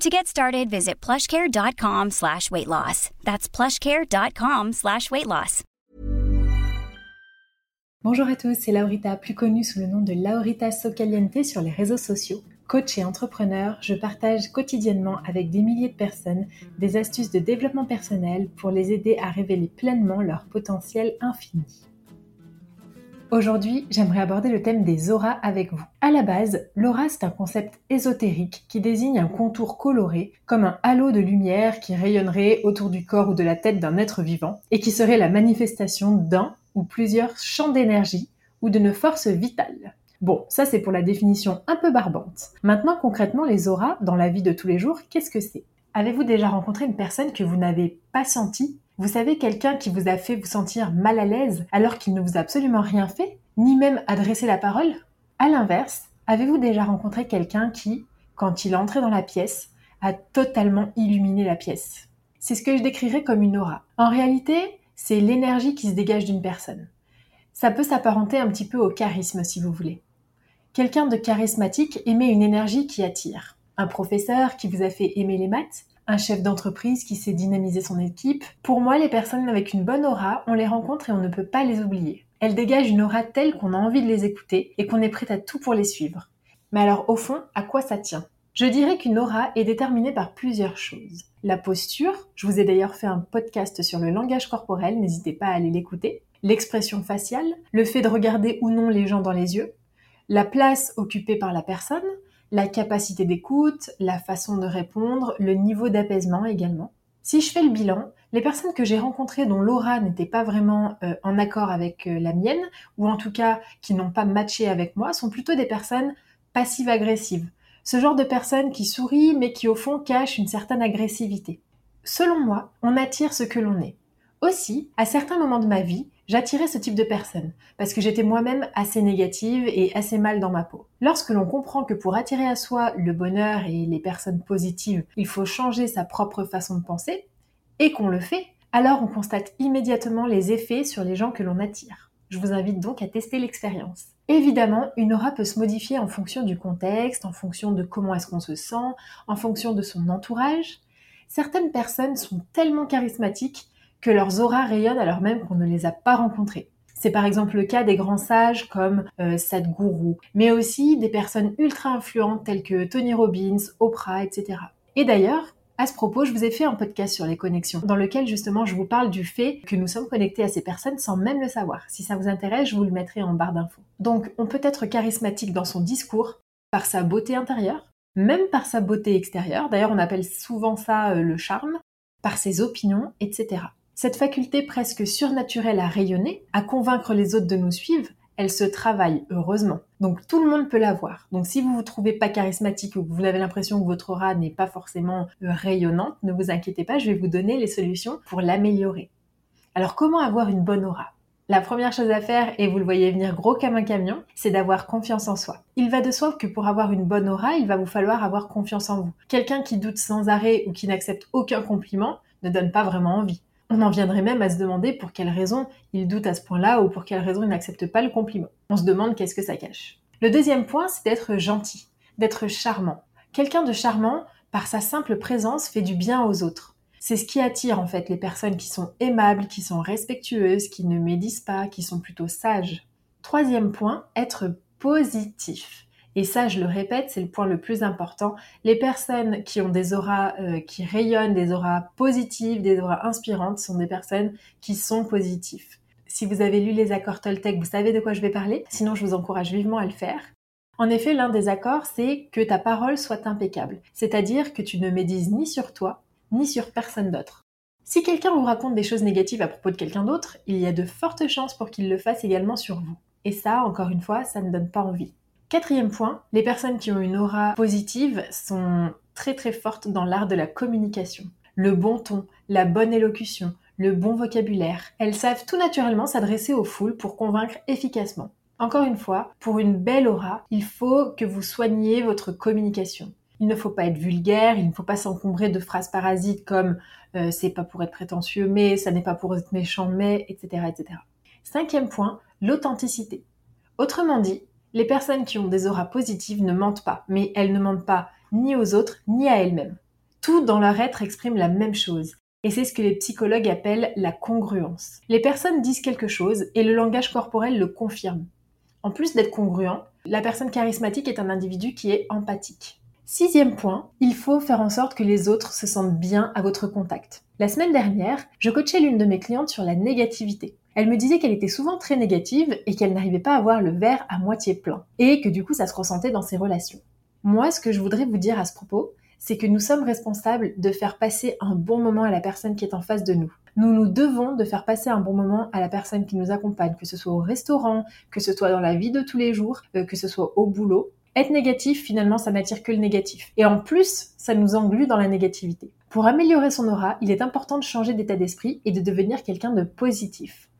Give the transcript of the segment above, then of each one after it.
To get started, visit plushcare.com slash weight loss. That's plushcare.com slash weight loss. Bonjour à tous, c'est Laurita, plus connue sous le nom de Laurita Socaliente sur les réseaux sociaux. Coach et entrepreneur, je partage quotidiennement avec des milliers de personnes des astuces de développement personnel pour les aider à révéler pleinement leur potentiel infini. Aujourd'hui, j'aimerais aborder le thème des auras avec vous. À la base, l'aura c'est un concept ésotérique qui désigne un contour coloré comme un halo de lumière qui rayonnerait autour du corps ou de la tête d'un être vivant et qui serait la manifestation d'un ou plusieurs champs d'énergie ou d'une force vitale. Bon, ça c'est pour la définition un peu barbante. Maintenant concrètement les auras dans la vie de tous les jours, qu'est-ce que c'est? Avez-vous déjà rencontré une personne que vous n'avez pas sentie vous savez, quelqu'un qui vous a fait vous sentir mal à l'aise alors qu'il ne vous a absolument rien fait, ni même adressé la parole? À l'inverse, avez-vous déjà rencontré quelqu'un qui, quand il est entré dans la pièce, a totalement illuminé la pièce? C'est ce que je décrirais comme une aura. En réalité, c'est l'énergie qui se dégage d'une personne. Ça peut s'apparenter un petit peu au charisme si vous voulez. Quelqu'un de charismatique émet une énergie qui attire. Un professeur qui vous a fait aimer les maths, un chef d'entreprise qui sait dynamiser son équipe. Pour moi, les personnes avec une bonne aura, on les rencontre et on ne peut pas les oublier. Elles dégagent une aura telle qu'on a envie de les écouter et qu'on est prêt à tout pour les suivre. Mais alors, au fond, à quoi ça tient? Je dirais qu'une aura est déterminée par plusieurs choses. La posture, je vous ai d'ailleurs fait un podcast sur le langage corporel, n'hésitez pas à aller l'écouter. L'expression faciale, le fait de regarder ou non les gens dans les yeux, la place occupée par la personne, la capacité d'écoute, la façon de répondre, le niveau d'apaisement également. Si je fais le bilan, les personnes que j'ai rencontrées dont l'aura n'était pas vraiment euh, en accord avec euh, la mienne, ou en tout cas qui n'ont pas matché avec moi, sont plutôt des personnes passives-agressives. Ce genre de personnes qui sourient mais qui au fond cachent une certaine agressivité. Selon moi, on attire ce que l'on est. Aussi, à certains moments de ma vie, J'attirais ce type de personne parce que j'étais moi-même assez négative et assez mal dans ma peau. Lorsque l'on comprend que pour attirer à soi le bonheur et les personnes positives, il faut changer sa propre façon de penser, et qu'on le fait, alors on constate immédiatement les effets sur les gens que l'on attire. Je vous invite donc à tester l'expérience. Évidemment, une aura peut se modifier en fonction du contexte, en fonction de comment est-ce qu'on se sent, en fonction de son entourage. Certaines personnes sont tellement charismatiques que leurs auras rayonnent alors même qu'on ne les a pas rencontrés. C'est par exemple le cas des grands sages comme euh, Sadhguru, mais aussi des personnes ultra influentes telles que Tony Robbins, Oprah, etc. Et d'ailleurs, à ce propos, je vous ai fait un podcast sur les connexions, dans lequel justement je vous parle du fait que nous sommes connectés à ces personnes sans même le savoir. Si ça vous intéresse, je vous le mettrai en barre d'infos. Donc, on peut être charismatique dans son discours, par sa beauté intérieure, même par sa beauté extérieure, d'ailleurs on appelle souvent ça euh, le charme, par ses opinions, etc. Cette faculté presque surnaturelle à rayonner, à convaincre les autres de nous suivre, elle se travaille heureusement. Donc tout le monde peut l'avoir. Donc si vous vous trouvez pas charismatique ou que vous avez l'impression que votre aura n'est pas forcément euh, rayonnante, ne vous inquiétez pas, je vais vous donner les solutions pour l'améliorer. Alors comment avoir une bonne aura? La première chose à faire, et vous le voyez venir gros comme un camion, c'est d'avoir confiance en soi. Il va de soi que pour avoir une bonne aura, il va vous falloir avoir confiance en vous. Quelqu'un qui doute sans arrêt ou qui n'accepte aucun compliment ne donne pas vraiment envie. On en viendrait même à se demander pour quelle raison il doute à ce point-là ou pour quelle raison il n'accepte pas le compliment. On se demande qu'est-ce que ça cache. Le deuxième point, c'est d'être gentil, d'être charmant. Quelqu'un de charmant, par sa simple présence, fait du bien aux autres. C'est ce qui attire en fait les personnes qui sont aimables, qui sont respectueuses, qui ne médisent pas, qui sont plutôt sages. Troisième point, être positif. Et ça, je le répète, c'est le point le plus important. Les personnes qui ont des auras euh, qui rayonnent, des auras positives, des auras inspirantes, sont des personnes qui sont positives. Si vous avez lu les accords Toltec, vous savez de quoi je vais parler. Sinon, je vous encourage vivement à le faire. En effet, l'un des accords, c'est que ta parole soit impeccable. C'est-à-dire que tu ne médises ni sur toi, ni sur personne d'autre. Si quelqu'un vous raconte des choses négatives à propos de quelqu'un d'autre, il y a de fortes chances pour qu'il le fasse également sur vous. Et ça, encore une fois, ça ne donne pas envie. Quatrième point, les personnes qui ont une aura positive sont très très fortes dans l'art de la communication. Le bon ton, la bonne élocution, le bon vocabulaire. Elles savent tout naturellement s'adresser aux foules pour convaincre efficacement. Encore une fois, pour une belle aura, il faut que vous soigniez votre communication. Il ne faut pas être vulgaire, il ne faut pas s'encombrer de phrases parasites comme euh, c'est pas pour être prétentieux mais, ça n'est pas pour être méchant mais, etc. etc. Cinquième point, l'authenticité. Autrement dit, les personnes qui ont des auras positives ne mentent pas, mais elles ne mentent pas ni aux autres ni à elles-mêmes. Tout dans leur être exprime la même chose. Et c'est ce que les psychologues appellent la congruence. Les personnes disent quelque chose et le langage corporel le confirme. En plus d'être congruent, la personne charismatique est un individu qui est empathique. Sixième point, il faut faire en sorte que les autres se sentent bien à votre contact. La semaine dernière, je coachais l'une de mes clientes sur la négativité. Elle me disait qu'elle était souvent très négative et qu'elle n'arrivait pas à voir le verre à moitié plein, et que du coup ça se ressentait dans ses relations. Moi, ce que je voudrais vous dire à ce propos, c'est que nous sommes responsables de faire passer un bon moment à la personne qui est en face de nous. Nous nous devons de faire passer un bon moment à la personne qui nous accompagne, que ce soit au restaurant, que ce soit dans la vie de tous les jours, euh, que ce soit au boulot. Être négatif, finalement, ça n'attire que le négatif. Et en plus, ça nous englue dans la négativité. Pour améliorer son aura, il est important de changer d'état d'esprit et de devenir quelqu'un de positif.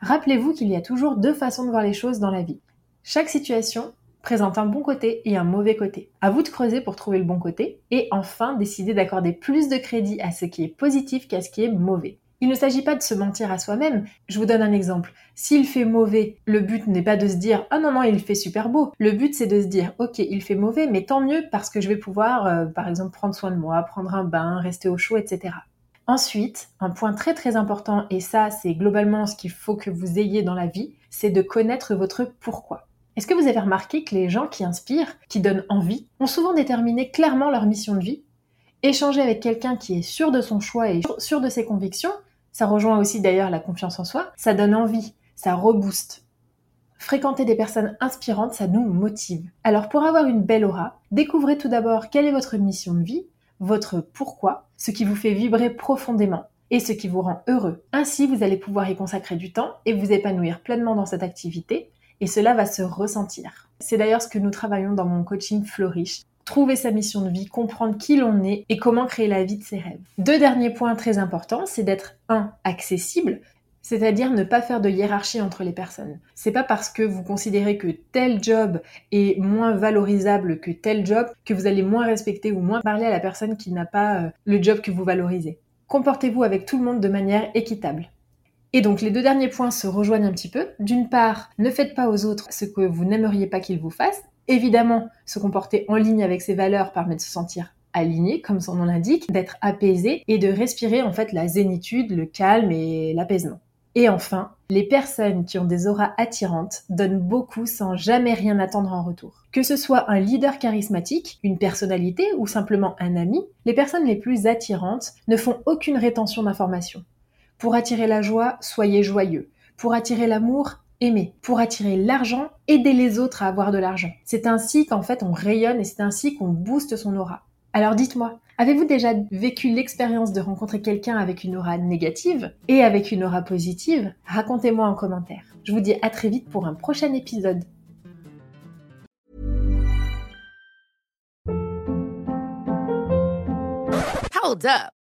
Rappelez-vous qu'il y a toujours deux façons de voir les choses dans la vie. Chaque situation présente un bon côté et un mauvais côté. À vous de creuser pour trouver le bon côté et enfin décider d'accorder plus de crédit à ce qui est positif qu'à ce qui est mauvais. Il ne s'agit pas de se mentir à soi-même. Je vous donne un exemple. S'il fait mauvais, le but n'est pas de se dire ah non non il fait super beau. Le but c'est de se dire ok il fait mauvais mais tant mieux parce que je vais pouvoir euh, par exemple prendre soin de moi, prendre un bain, rester au chaud, etc. Ensuite, un point très très important, et ça c'est globalement ce qu'il faut que vous ayez dans la vie, c'est de connaître votre pourquoi. Est-ce que vous avez remarqué que les gens qui inspirent, qui donnent envie, ont souvent déterminé clairement leur mission de vie? Échanger avec quelqu'un qui est sûr de son choix et sûr de ses convictions, ça rejoint aussi d'ailleurs la confiance en soi, ça donne envie, ça rebooste. Fréquenter des personnes inspirantes, ça nous motive. Alors pour avoir une belle aura, découvrez tout d'abord quelle est votre mission de vie, votre pourquoi, ce qui vous fait vibrer profondément et ce qui vous rend heureux. Ainsi, vous allez pouvoir y consacrer du temps et vous épanouir pleinement dans cette activité et cela va se ressentir. C'est d'ailleurs ce que nous travaillons dans mon coaching Flourish. Trouver sa mission de vie, comprendre qui l'on est et comment créer la vie de ses rêves. Deux derniers points très importants, c'est d'être un accessible, c'est-à-dire ne pas faire de hiérarchie entre les personnes. C'est pas parce que vous considérez que tel job est moins valorisable que tel job que vous allez moins respecter ou moins parler à la personne qui n'a pas euh, le job que vous valorisez. Comportez-vous avec tout le monde de manière équitable. Et donc les deux derniers points se rejoignent un petit peu. D'une part, ne faites pas aux autres ce que vous n'aimeriez pas qu'ils vous fassent. Évidemment, se comporter en ligne avec ses valeurs permet de se sentir aligné, comme son nom l'indique, d'être apaisé et de respirer en fait la zénitude, le calme et l'apaisement. Et enfin, les personnes qui ont des auras attirantes donnent beaucoup sans jamais rien attendre en retour. Que ce soit un leader charismatique, une personnalité ou simplement un ami, les personnes les plus attirantes ne font aucune rétention d'informations. Pour attirer la joie, soyez joyeux. Pour attirer l'amour, aimez. Pour attirer l'argent, aidez les autres à avoir de l'argent. C'est ainsi qu'en fait on rayonne et c'est ainsi qu'on booste son aura. Alors dites-moi, avez-vous déjà vécu l'expérience de rencontrer quelqu'un avec une aura négative et avec une aura positive? Racontez-moi en commentaire. Je vous dis à très vite pour un prochain épisode.